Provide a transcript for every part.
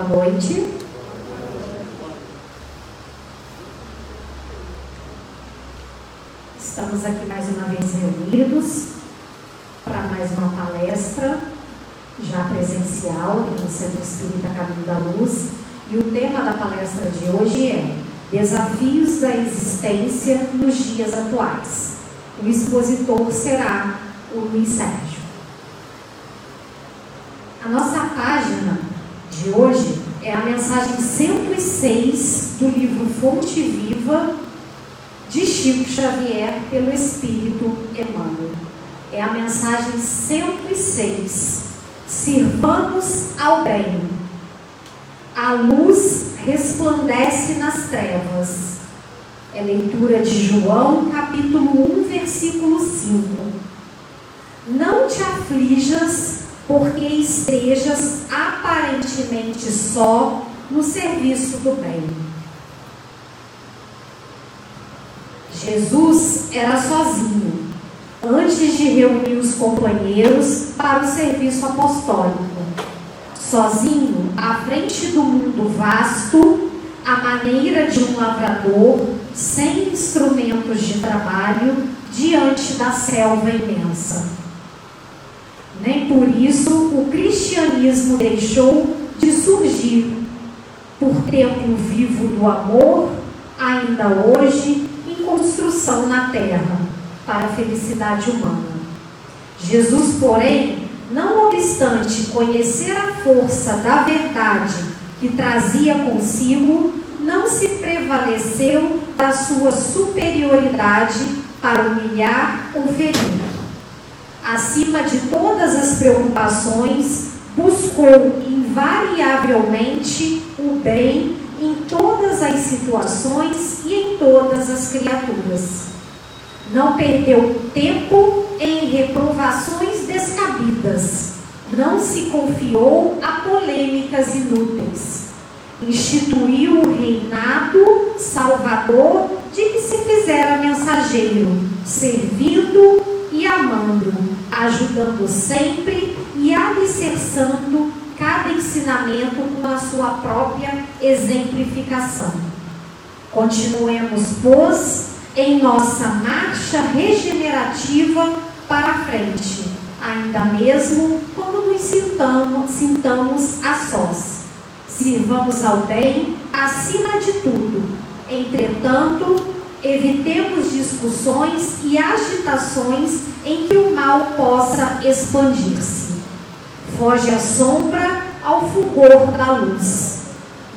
Boa noite. Estamos aqui mais uma vez reunidos para mais uma palestra, já presencial, no Centro Espírita Caminho da Luz. E o tema da palestra de hoje é Desafios da Existência nos Dias Atuais. O expositor será o Luiz Sérgio. A nossa página de hoje é a mensagem 106 do livro Fonte Viva de Chico Xavier pelo Espírito Emmanuel. É a mensagem 106. Sirvamos ao bem. A luz resplandece nas trevas. É leitura de João, capítulo 1, versículo 5. Não te aflijas porque estejas aparentemente só no serviço do bem. Jesus era sozinho antes de reunir os companheiros para o serviço apostólico. Sozinho, à frente do mundo vasto, à maneira de um lavrador, sem instrumentos de trabalho, diante da selva imensa. Nem por isso o cristianismo deixou de surgir, por tempo vivo do amor, ainda hoje em construção na terra, para a felicidade humana. Jesus, porém, não obstante conhecer a força da verdade que trazia consigo, não se prevaleceu da sua superioridade para humilhar ou ferir acima de todas as preocupações, buscou invariavelmente o bem em todas as situações e em todas as criaturas. Não perdeu tempo em reprovações descabidas. Não se confiou a polêmicas inúteis. Instituiu o reinado salvador de que se fizera mensageiro, servindo e amando, ajudando sempre e alicerçando cada ensinamento com a sua própria exemplificação. Continuemos, pois, em nossa marcha regenerativa para frente, ainda mesmo quando nos sintamos, sintamos a sós. Sirvamos ao bem acima de tudo. Entretanto, Evitemos discussões e agitações em que o mal possa expandir-se. Foge a sombra ao fulgor da luz.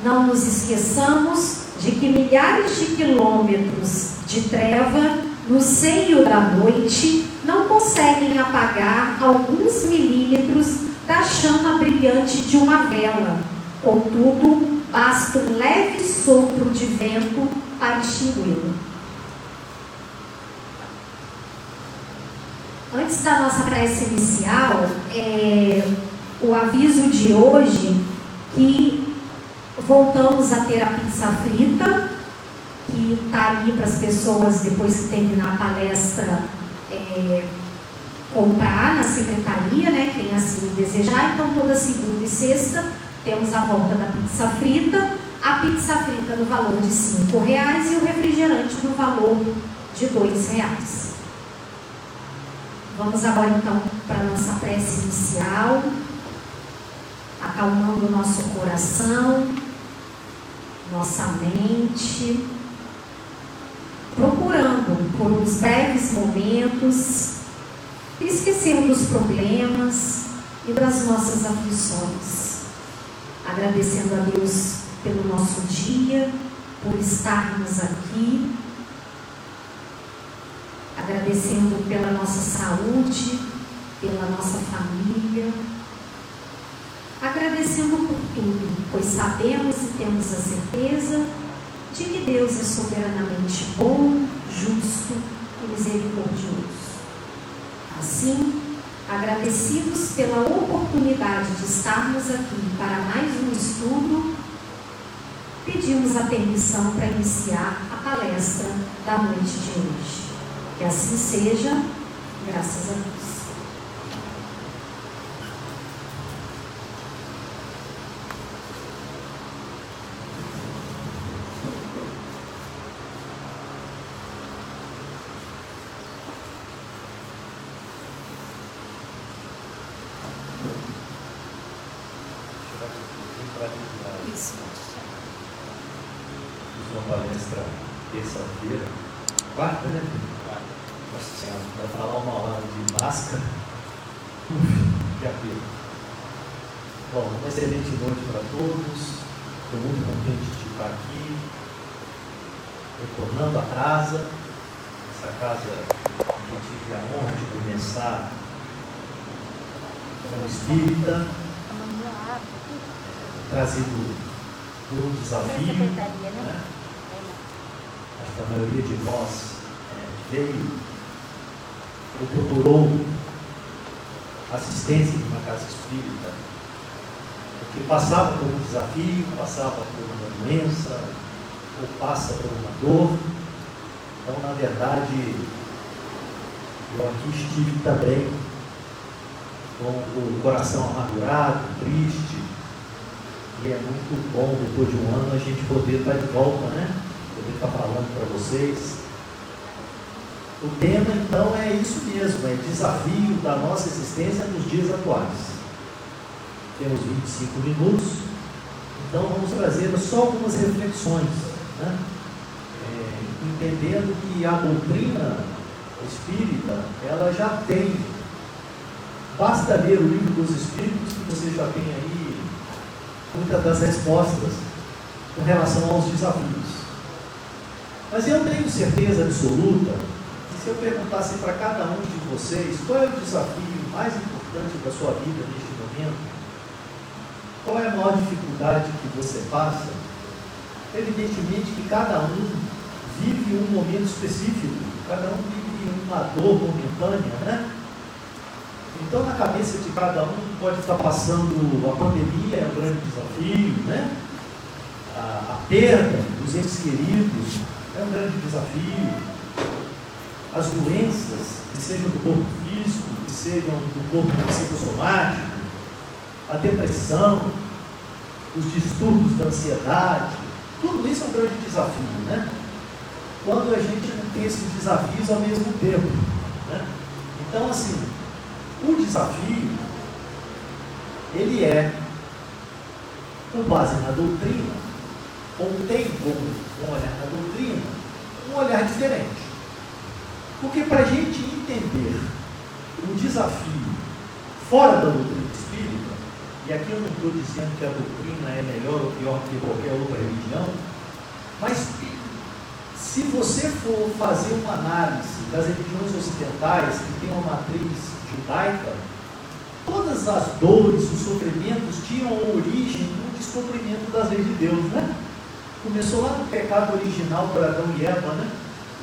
Não nos esqueçamos de que milhares de quilômetros de treva no seio da noite não conseguem apagar alguns milímetros da chama brilhante de uma vela. Contudo, basta um leve sopro de vento para extingui-lo. Antes da nossa prece inicial, é, o aviso de hoje que voltamos a ter a pizza frita, que está ali para as pessoas, depois que terminar a palestra, é, comprar na secretaria, né, quem assim desejar. Então, toda segunda e sexta temos a volta da pizza frita, a pizza frita no valor de R$ reais e o refrigerante no valor de R$ reais. Vamos agora então para a nossa prece inicial, acalmando o nosso coração, nossa mente, procurando por uns breves momentos esquecer dos problemas e das nossas aflições, agradecendo a Deus pelo nosso dia, por estarmos aqui agradecendo pela nossa saúde, pela nossa família, agradecendo por tudo, pois sabemos e temos a certeza de que Deus é soberanamente bom, justo e misericordioso. Assim, agradecidos pela oportunidade de estarmos aqui para mais um estudo, pedimos a permissão para iniciar a palestra da noite de hoje. Que assim seja, graças a Deus. uma palestra terça-feira, quarta, né? Aqui, retornando a casa, essa casa que eu tive a honra de começar como espírita, trazido por um desafio. Né? Acho que a maioria de nós é, veio ou procurou assistência de uma casa espírita, porque passava por um desafio, passava por uma doença, ou passa por uma dor. Então, na verdade, eu aqui estive também com o coração amargurado, triste, e é muito bom, depois de um ano, a gente poder estar de volta, né? Poder estar falando para vocês. O tema, então, é isso mesmo, é desafio da nossa existência nos dias atuais. Temos 25 minutos, então vamos trazer só algumas reflexões, né? É, entendendo que a doutrina espírita, ela já tem, basta ler o livro dos Espíritos, que você já tem aí muitas das respostas com relação aos desafios. Mas eu tenho certeza absoluta que se eu perguntasse para cada um de vocês qual é o desafio mais importante da sua vida neste momento, qual é a maior dificuldade que você passa, evidentemente que cada um vive um momento específico, cada um vive uma dor momentânea, né? Então, na cabeça de cada um, pode estar passando a pandemia, é um grande desafio, né? A, a perda dos entes queridos é um grande desafio. As doenças, que sejam do corpo físico, que sejam do corpo psicossomático, a depressão, os distúrbios da ansiedade, tudo isso é um grande desafio, né? Quando a gente não tem esses desafios ao mesmo tempo. Né? Então, assim, o desafio, ele é, com base na doutrina, ou tem como um olhar na doutrina, um olhar diferente. Porque para a gente entender o desafio fora da doutrina e aqui eu não estou dizendo que a doutrina é melhor ou pior que qualquer outra religião, mas se você for fazer uma análise das religiões ocidentais, que tem uma matriz judaica, todas as dores, os sofrimentos tinham origem no descobrimento das leis de Deus, né? Começou lá no pecado original por Adão e Eva, né?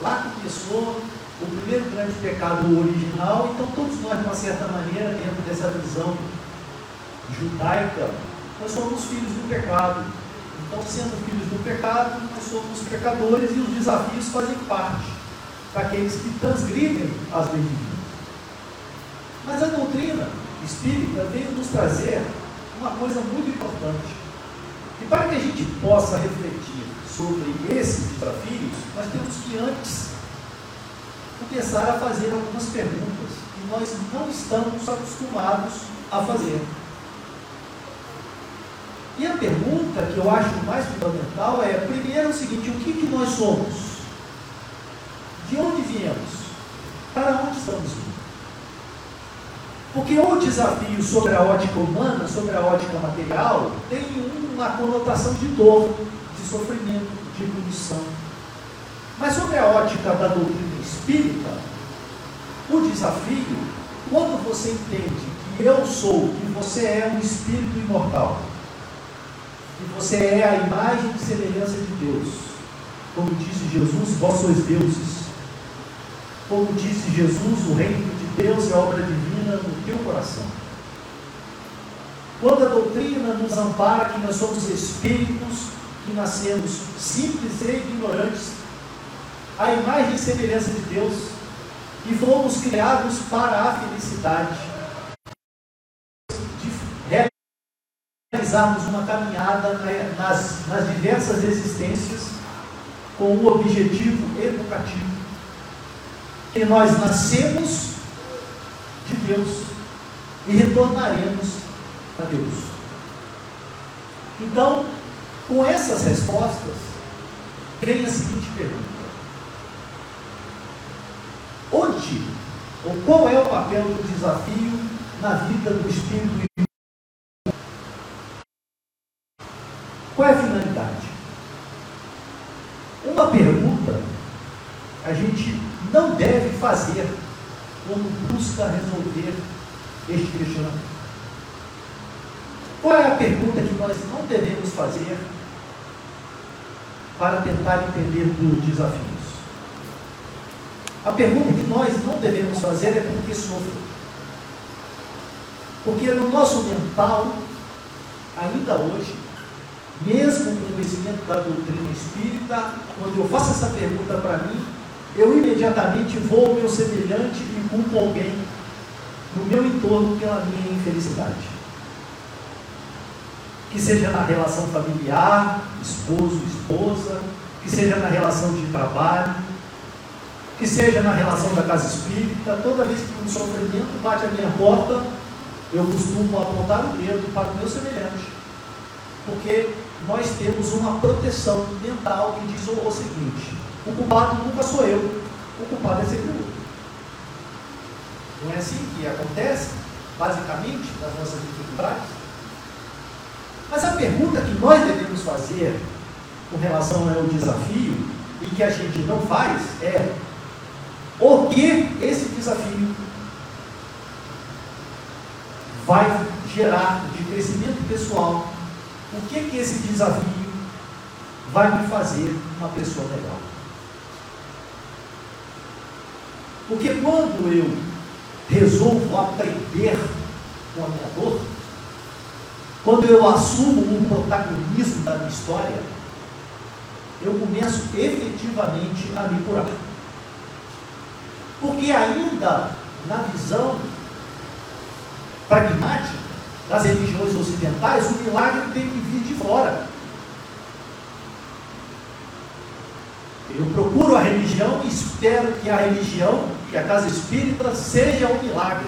Lá começou o primeiro grande pecado original, então todos nós, de uma certa maneira, dentro dessa visão judaica, nós somos filhos do pecado. Então, sendo filhos do pecado, nós somos pecadores e os desafios fazem parte para aqueles que transgridem as leis divinas. Mas a doutrina espírita veio nos trazer uma coisa muito importante. E para que a gente possa refletir sobre esses desafios, nós temos que antes começar a fazer algumas perguntas que nós não estamos acostumados a fazer. E a pergunta que eu acho mais fundamental é, primeiro, o seguinte: o que, que nós somos? De onde viemos? Para onde estamos indo? Porque o desafio sobre a ótica humana, sobre a ótica material, tem uma conotação de dor, de sofrimento, de punição. Mas sobre a ótica da doutrina espírita, o desafio, quando você entende que eu sou, que você é um espírito imortal, que você é a imagem e semelhança de Deus, como disse Jesus, vós sois deuses. Como disse Jesus, o reino de Deus é obra divina no teu coração. Quando a doutrina nos ampara que nós somos espíritos, que nascemos simples e ignorantes, a imagem e semelhança de Deus, e fomos criados para a felicidade, de realizarmos uma caminhada nas, nas diversas existências com um objetivo educativo. Que nós nascemos de Deus e retornaremos a Deus. Então, com essas respostas, vem a seguinte pergunta: Onde, ou qual é o papel do desafio na vida do espírito? Qual é a finalidade? Uma pergunta a gente não deve fazer quando busca resolver este questionamento. Qual é a pergunta que nós não devemos fazer para tentar entender os desafios? A pergunta que nós não devemos fazer é por que sofro. Porque no nosso mental, ainda hoje, mesmo com o conhecimento da doutrina espírita, quando eu faço essa pergunta para mim, eu imediatamente vou ao meu semelhante e culpo alguém no meu entorno pela minha infelicidade que seja na relação familiar, esposo, esposa, que seja na relação de trabalho, que seja na relação da casa espírita, toda vez que um sofrimento bate a minha porta, eu costumo apontar o dedo para o meu semelhante. Porque nós temos uma proteção mental que diz o seguinte: o culpado nunca sou eu, o culpado é sempre eu. Não é assim que acontece, basicamente, nas nossas dificuldades? Mas a pergunta que nós devemos fazer com relação ao desafio e que a gente não faz é o que esse desafio vai gerar de crescimento pessoal? O que que esse desafio vai me fazer uma pessoa melhor? Porque quando eu resolvo aprender com a minha dor, quando eu assumo um protagonismo da minha história, eu começo efetivamente a me curar. Porque ainda na visão pragmática das religiões ocidentais, o milagre tem que vir de fora. Eu procuro a religião e espero que a religião, que a casa espírita, seja um milagre.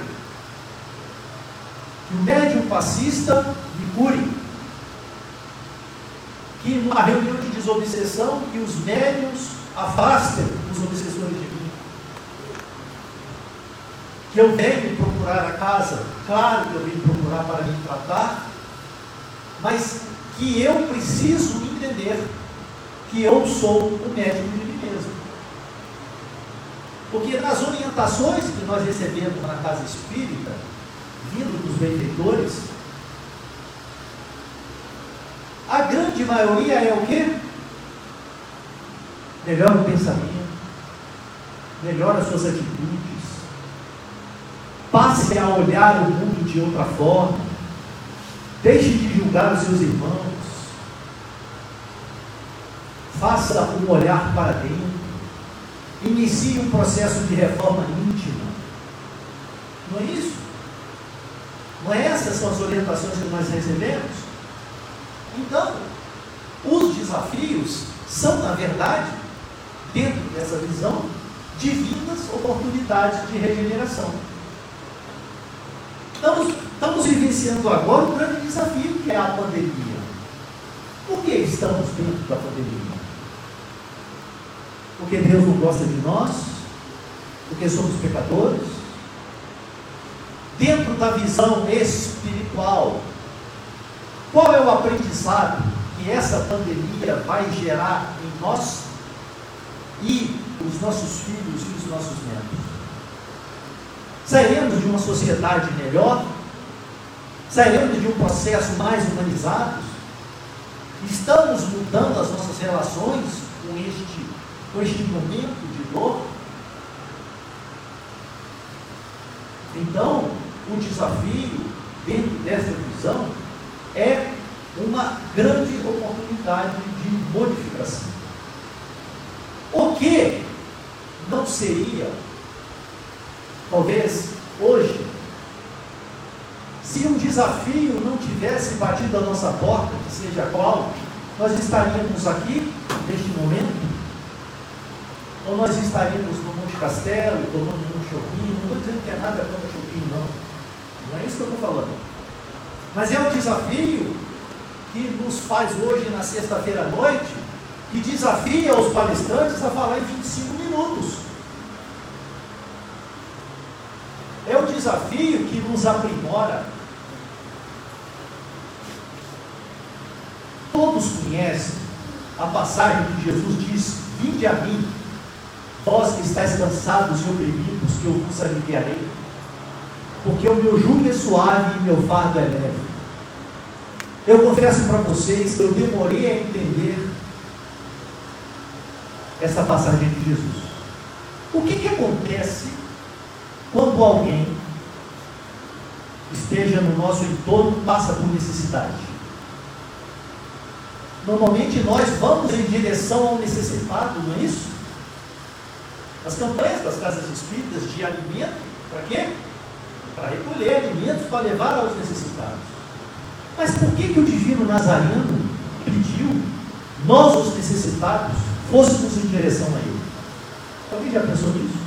Que o médium fascista me cure. Que numa reunião de desobsessão, que os médios afastem os obsessores de mim. Que eu venho procurar a casa, claro que eu venho procurar para me tratar, mas que eu preciso entender que eu sou o médico de mim mesmo. Porque nas orientações que nós recebemos na casa espírita, vindo dos benfeitores, a grande maioria é o quê? Melhora o pensamento, melhora as suas atitudes, passe a olhar o mundo de outra forma, deixe de julgar os seus irmãos, faça um olhar para dentro, inicie um processo de reforma íntima. Não é isso? Não é essas são as orientações que nós recebemos? Então, os desafios são, na verdade, dentro dessa visão, divinas oportunidades de regeneração. Estamos, estamos vivenciando agora um grande desafio que é a pandemia. Por que estamos dentro da pandemia? Porque Deus não gosta de nós? Porque somos pecadores? Dentro da visão espiritual, qual é o aprendizado que essa pandemia vai gerar em nós e os nossos filhos e os nossos netos? Sairemos de uma sociedade melhor? Sairemos de um processo mais humanizado? Estamos mudando as nossas relações com este, com este momento de dor? Então, o desafio dentro dessa visão é uma grande oportunidade de modificação. O que não seria, talvez hoje, se um desafio não tivesse batido a nossa porta, que seja qual, nós estaríamos aqui neste momento? Ou nós estaríamos no Monte Castelo, tomando um chopinho? Não estou dizendo que é nada contra chopinho, não. Não é isso que eu estou falando. Mas é um desafio que nos faz hoje na sexta-feira à noite, que desafia os palestrantes a falar em 25 minutos. É o desafio que nos aprimora. Todos conhecem a passagem que Jesus diz: Vinde a mim, vós que estáis cansados e oprimidos, que eu vos aliviarei. Porque o meu jugo é suave e meu fardo é leve. Eu confesso para vocês que eu demorei a entender essa passagem de Jesus. O que, que acontece quando alguém esteja no nosso entorno passa por necessidade? Normalmente nós vamos em direção ao necessitado, não é isso? As campanhas das casas espíritas de alimento, para quê? Para recolher alimentos para levar aos necessitados. Mas por que, que o divino Nazareno pediu nós, os necessitados, fôssemos em direção a ele? Alguém já pensou nisso?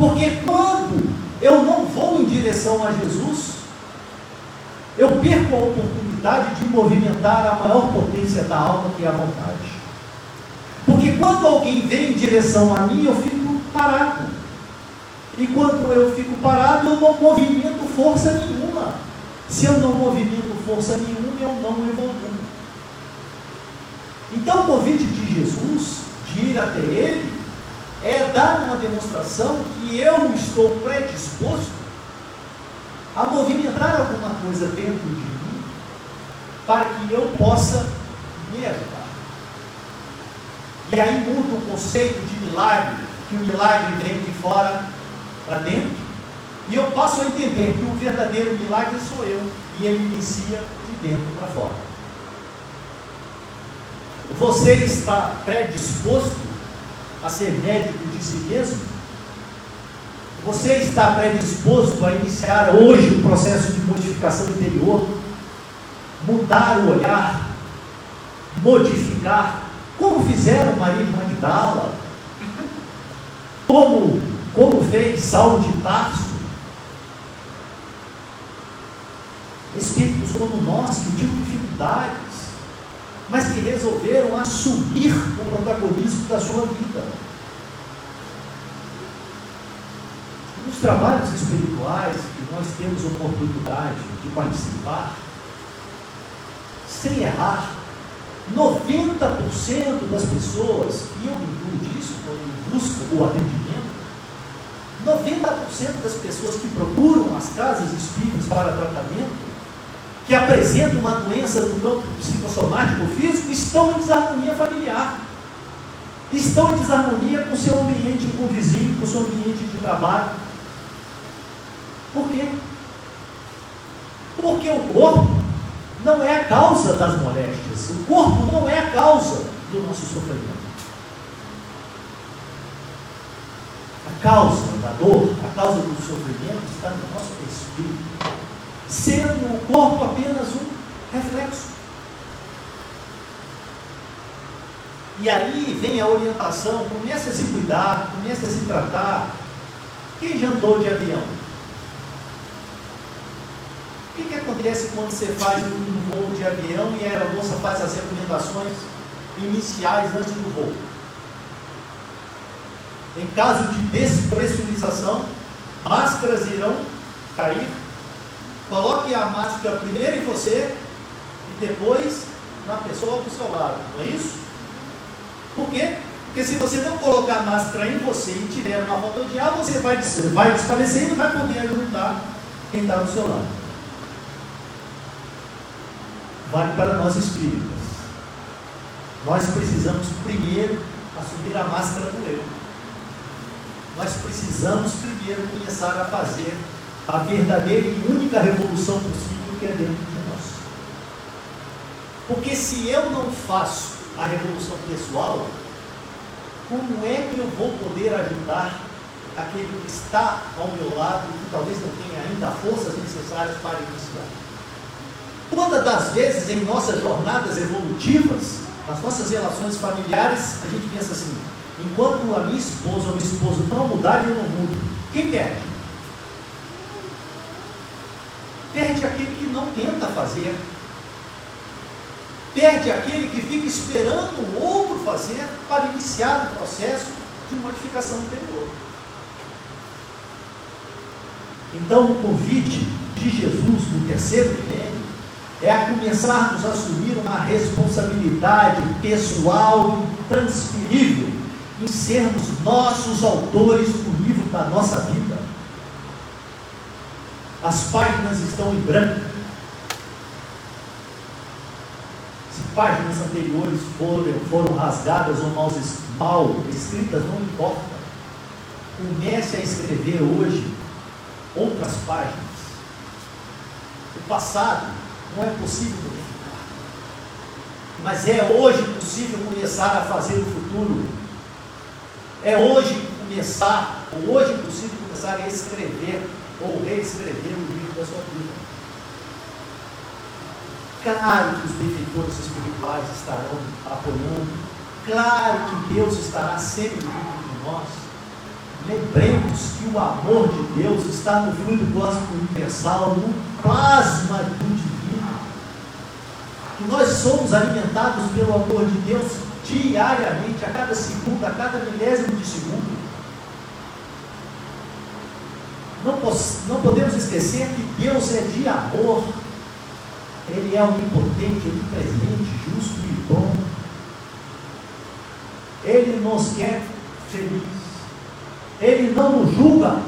Porque quando eu não vou em direção a Jesus, eu perco a oportunidade de movimentar a maior potência da alma, que é a vontade. Porque quando alguém vem em direção a mim, eu fico parado. E quando eu fico parado, eu não movimento força nenhuma. Se eu não movimento força nenhuma, eu não evoluo. Então, o convite de Jesus de ir até Ele é dar uma demonstração que eu estou predisposto a movimentar alguma coisa dentro de mim para que eu possa me ajudar. E aí muda o conceito de milagre, que o milagre vem de fora para dentro e eu passo a entender que o verdadeiro milagre sou eu, e ele inicia de dentro para fora. Você está predisposto a ser médico de si mesmo? Você está predisposto a iniciar hoje um processo de modificação interior? Mudar o olhar? Modificar? Como fizeram Maria Magdala? Como, como fez Saulo de Tarso? espíritos como nós, que tinham dificuldades, mas que resolveram assumir o protagonismo da sua vida. Nos trabalhos espirituais que nós temos oportunidade de participar, sem errar, 90% das pessoas, e eu me incluo disso quando busco o atendimento, 90% das pessoas que procuram as casas espíritas para tratamento que apresentam uma doença no campo psicossomático físico estão em desarmonia familiar. Estão em desarmonia com o seu ambiente, com o vizinho, com o seu ambiente de trabalho. Por quê? Porque o corpo não é a causa das moléstias. O corpo não é a causa do nosso sofrimento. A causa da dor, a causa do sofrimento está no nosso espírito sendo o corpo apenas um reflexo. E aí vem a orientação, comece a se cuidar, comece a se tratar. Quem já andou de avião? O que, que acontece quando você faz um voo de avião e a aeromoça faz as recomendações iniciais antes do voo? Em caso de despressurização, máscaras irão cair Coloque a máscara primeiro em você e depois na pessoa do seu lado, não é isso? Por quê? Porque se você não colocar a máscara em você e tiver uma falta de ar, você vai, vai e vai poder ajudar quem está do seu lado. Vale para nós espíritas. Nós precisamos primeiro assumir a máscara do eu. Nós precisamos primeiro começar a fazer a verdadeira e única revolução possível que é dentro de nós. Porque se eu não faço a revolução pessoal, como é que eu vou poder ajudar aquele que está ao meu lado e que talvez não tenha ainda forças necessárias para iniciar? Quantas das vezes em nossas jornadas evolutivas, nas nossas relações familiares, a gente pensa assim, enquanto a minha esposa ou meu esposo não mudar, eu não mudo. Quem perde? Perde aquele que não tenta fazer, Perde aquele que fica esperando o outro fazer para iniciar o processo de modificação interior. Então, o convite de Jesus no terceiro milênio é a começarmos a assumir uma responsabilidade pessoal intransferível em sermos nossos autores do livro da nossa vida. As páginas estão em branco. Se páginas anteriores foram, foram rasgadas ou mal, mal escritas, não importa. Comece a escrever hoje outras páginas. O passado não é possível modificar. Mas é hoje possível começar a fazer o futuro. É hoje começar, hoje possível começar a escrever ou reescrever o livro da sua vida. Claro que os benfeitores espirituais estarão apoiando. Claro que Deus estará sempre junto de nós. Lembremos que o amor de Deus está no fluido cósmico universal, no plasma do divino. Que nós somos alimentados pelo amor de Deus diariamente, a cada segundo, a cada milésimo de segundo. Não, não podemos esquecer que Deus é de amor. Ele é onipotente, onipresente, justo e bom. Ele nos quer felizes. Ele não nos julga.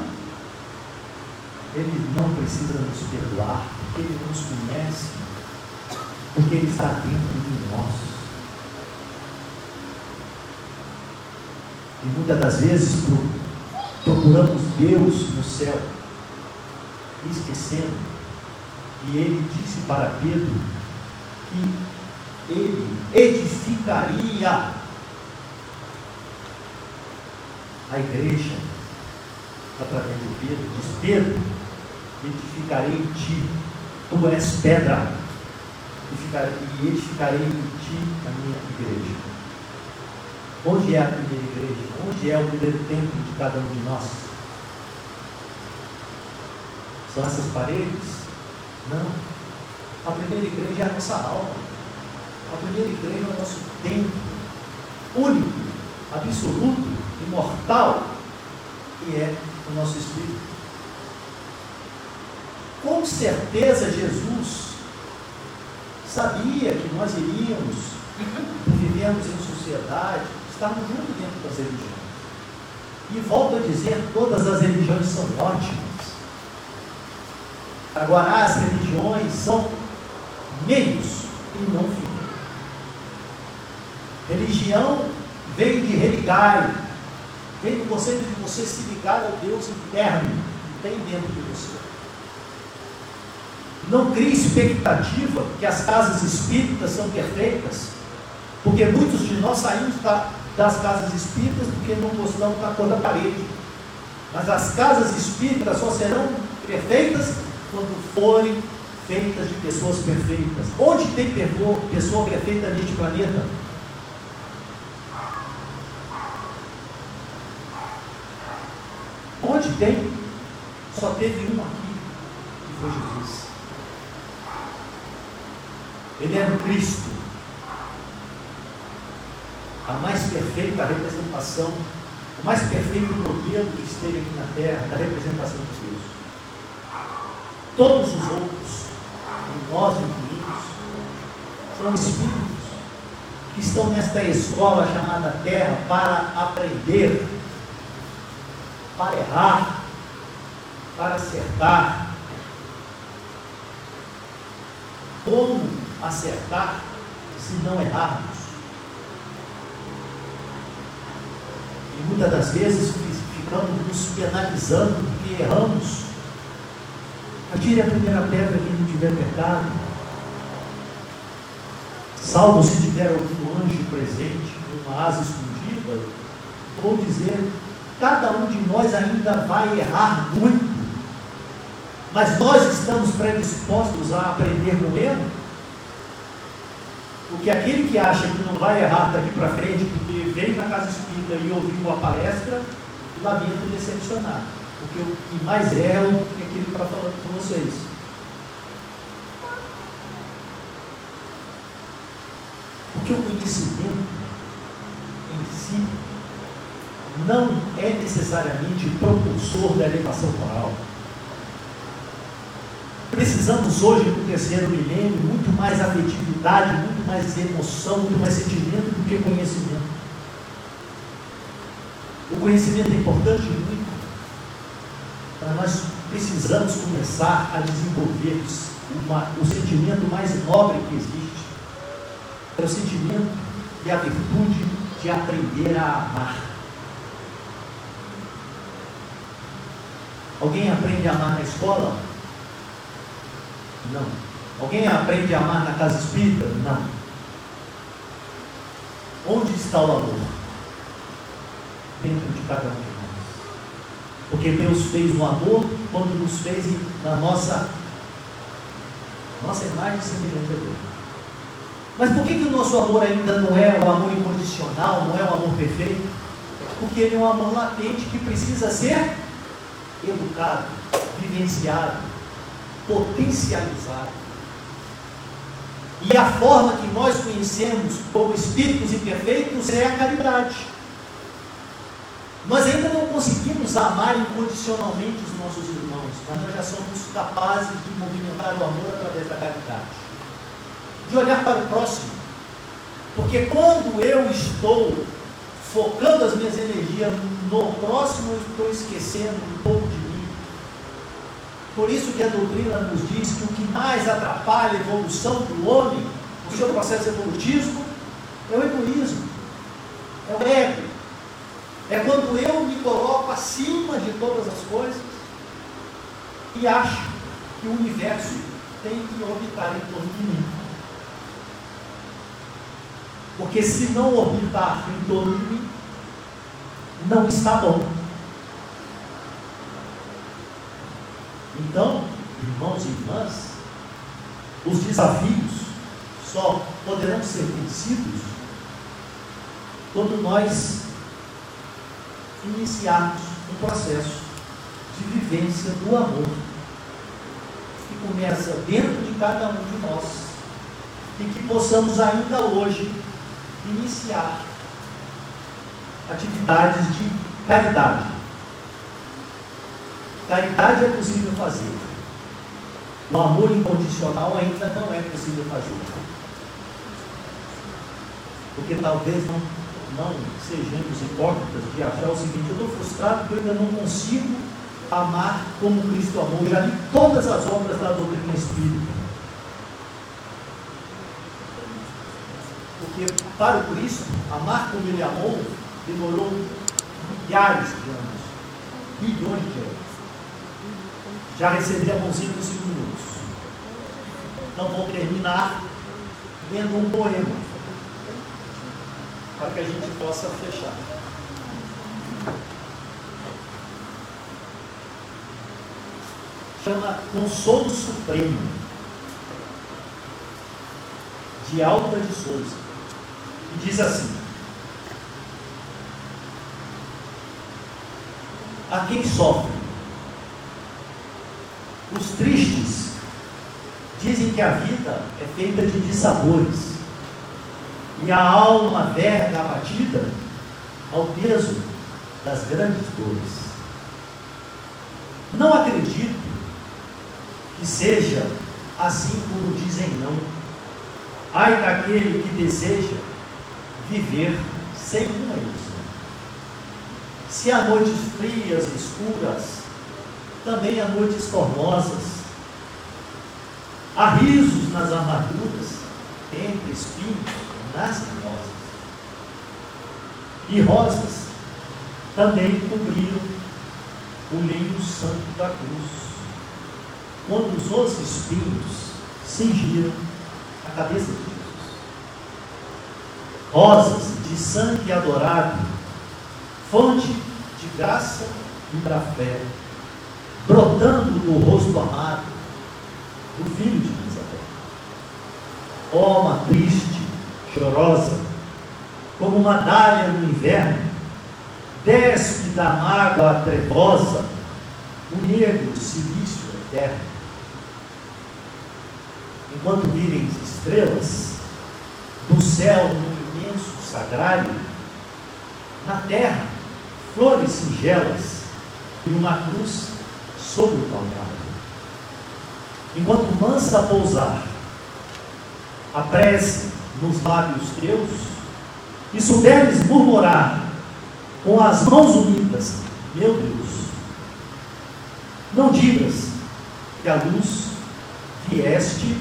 Ele não precisa nos perdoar, porque Ele nos conhece, porque Ele está dentro de nós. E muitas das vezes procuramos Deus no céu, esquecendo que Ele disse para Pedro que Ele edificaria a igreja, através de Pedro, diz Pedro, edificarei em ti, tu és pedra, e edificarei em ti a minha igreja. Onde é a primeira igreja? Onde é o primeiro templo de cada um de nós? São essas paredes? Não. A primeira igreja é a nossa alma. A primeira igreja é o nosso templo único, absoluto, imortal, que é o nosso espírito. Com certeza Jesus sabia que nós iríamos, vivemos em sociedade, estarmos juntos dentro das religiões. E volto a dizer, todas as religiões são ótimas. Agora, as religiões são meios e não fins. Religião vem de religar, Vem do conceito de você se ligar ao Deus interno que tem dentro de você. Não crie expectativa que as casas espíritas são perfeitas, porque muitos de nós saímos das casas espíritas porque não gostamos da cor da parede. Mas as casas espíritas só serão perfeitas quando forem feitas de pessoas perfeitas. Onde tem pessoa perfeita neste planeta? Onde tem, só teve um aqui, que foi Jesus. Ele era o Cristo, a mais perfeita representação, o mais perfeito modelo que esteve aqui na terra, da representação de Deus. Todos os outros, nós incluídos, são espíritos que estão nesta escola chamada terra para aprender para errar, para acertar. Como acertar se não errarmos? E muitas das vezes ficamos nos penalizando porque erramos. Atire a primeira pedra quem não tiver pecado. Salvo se tiver algum anjo presente, uma asa escondida, vou dizer Cada um de nós ainda vai errar muito, mas nós estamos predispostos a aprender com ele. Porque aquele que acha que não vai errar daqui para frente, porque veio na casa espírita e ouviu a palestra, lamento decepcionar. Porque o que mais erra é aquele que está falando com vocês. que o conhecimento em si não é necessariamente propulsor da elevação moral. Precisamos hoje, no terceiro milênio, muito mais afetividade, muito mais emoção, muito mais sentimento do que conhecimento. O conhecimento é importante muito, mas nós precisamos começar a desenvolver o sentimento mais nobre que existe, é o sentimento e a virtude de aprender a amar. Alguém aprende a amar na escola? Não. Alguém aprende a amar na casa espírita? Não. Onde está o amor? Dentro de cada um de nós. Porque Deus fez o amor quando nos fez na nossa, nossa imagem semelhante a Deus. Mas por que, que o nosso amor ainda não é o amor incondicional, não é o amor perfeito? Porque ele é um amor latente que precisa ser educado, vivenciado, potencializado. E a forma que nós conhecemos como espíritos imperfeitos é a caridade. Nós ainda não conseguimos amar incondicionalmente os nossos irmãos, mas nós já somos capazes de movimentar o amor através da caridade. De olhar para o próximo. Porque quando eu estou focando as minhas energias no próximo, eu estou esquecendo um pouco de. Por isso que a doutrina nos diz que o que mais atrapalha a evolução do homem, o seu processo evolutivo, é o egoísmo, é o ego. É quando eu me coloco acima de todas as coisas e acho que o universo tem que orbitar em torno de mim. Porque se não orbitar em torno de mim, não está bom. Então, irmãos e irmãs, os desafios só poderão ser vencidos quando nós iniciarmos um processo de vivência do amor que começa dentro de cada um de nós e que possamos ainda hoje iniciar atividades de caridade. Caridade é possível fazer. O amor incondicional ainda não é possível fazer. Porque talvez não não sejamos hipócritas de achar o seguinte: eu estou frustrado porque eu ainda não consigo amar como Cristo amou. Já li todas as obras da doutrina espírita. Porque para o Cristo, amar como ele amou demorou milhares de anos, bilhões de anos. Já dos cinco minutos. Então vou terminar lendo um poema para que a gente possa fechar. Chama Consolo Supremo, de Alta de Souza. E diz assim: A quem sofre, os tristes dizem que a vida é feita de dissabores e a alma verga abatida ao peso das grandes dores. Não acredito que seja assim como dizem não. Ai daquele que deseja viver sem uma ilusão. Se há noites frias e escuras, também há noites formosas. Há risos nas armaduras, entre espinhos nascem rosas. E rosas também cobriram o linho santo da cruz. Quando os espinhos cingiram a cabeça de Jesus. Rosas de sangue adorado, fonte de graça e da fé, brotando no rosto amado do Filho de. Ó, oh, triste chorosa, como uma dália no inverno, despe da mágoa trevosa o negro silício eterno. Enquanto virem estrelas, do céu no imenso sagrário, na terra, flores singelas e uma cruz sobre o calvário. Enquanto mansa pousar a prece nos lábios teus, e souberes murmurar com as mãos unidas, meu Deus, não digas que a luz vieste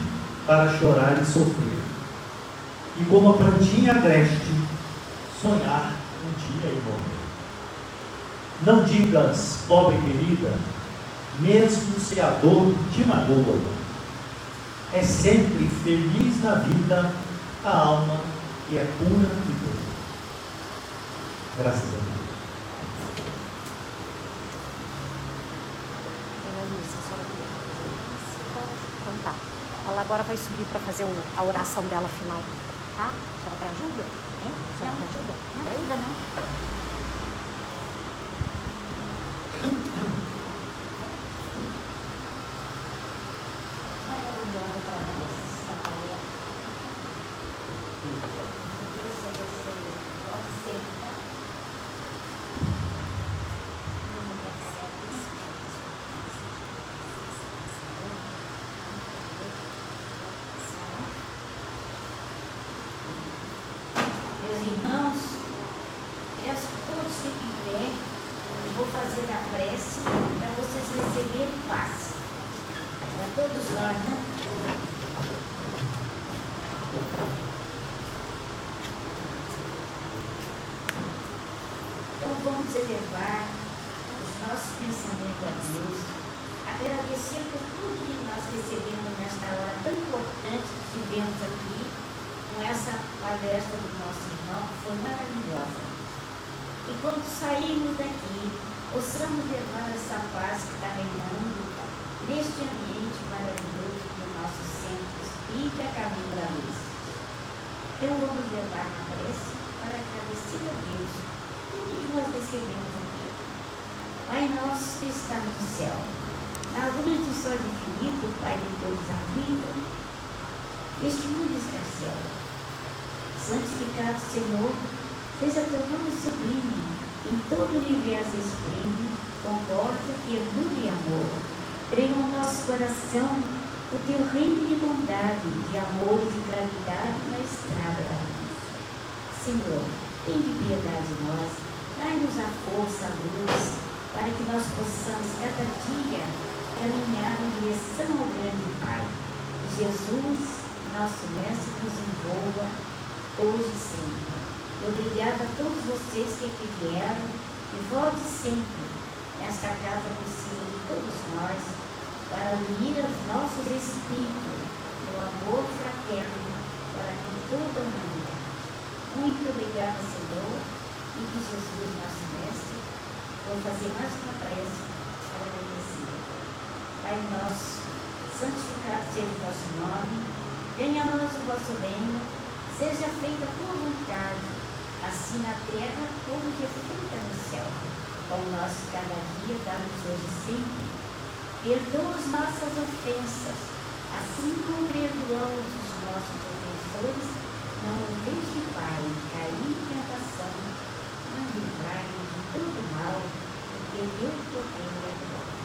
para chorar e sofrer, e como a plantinha agreste, sonhar um dia e morrer. Não digas, pobre querida, mesmo se a dor te magoa, é sempre feliz na vida a alma que é pura e boa. Graças a Deus. Ela agora vai subir para fazer a oração dela final. Tá? A senhora ajuda? Hein? A senhora me ajuda? Não, ajuda não. seremos Pai nosso que está no céu, na luz do sol infinito, Pai de todos a vida, este mundo escarcel. Santificado Senhor, seja teu nome sublime, em todo o universo exprime, concorda, ternura e amor. Treina o nosso coração o teu reino de bondade, de amor e de gravidade na estrada da vida. Senhor, tem piedade de nós Dai-nos a força, a luz, para que nós possamos cada dia caminhar em direção ao grande Pai. Jesus, nosso Mestre, nos envolva hoje e sempre. Obrigada a todos vocês que aqui vieram e volte sempre nesta casa possível de todos nós para unir os nossos espíritos no amor fraterno para com toda a humanidade. Muito obrigada, Senhor e que Jesus, nosso Mestre, vou fazer mais uma prece para agradecer. Pai nosso, santificado seja o vosso nome, venha a nós o vosso reino, seja feita a tua vontade, assim na terra como que é feita no céu. Pão nosso cada dia dá-nos hoje sempre. Perdoa as nossas ofensas, assim como perdoamos os nossos ofensores, não nos deixe, Pai, cair em tentação e livrai-nos de todo mal, porque Deus poder é né, glória.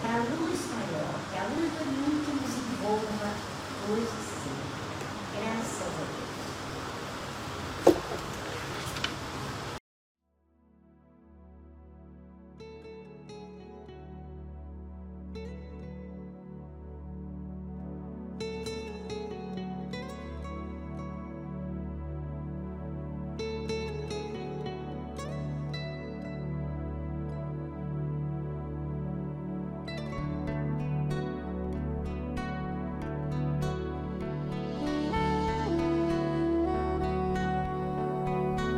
Que a luz maior, que a luz do mundo nos envolva hoje e sempre. Graças a Deus.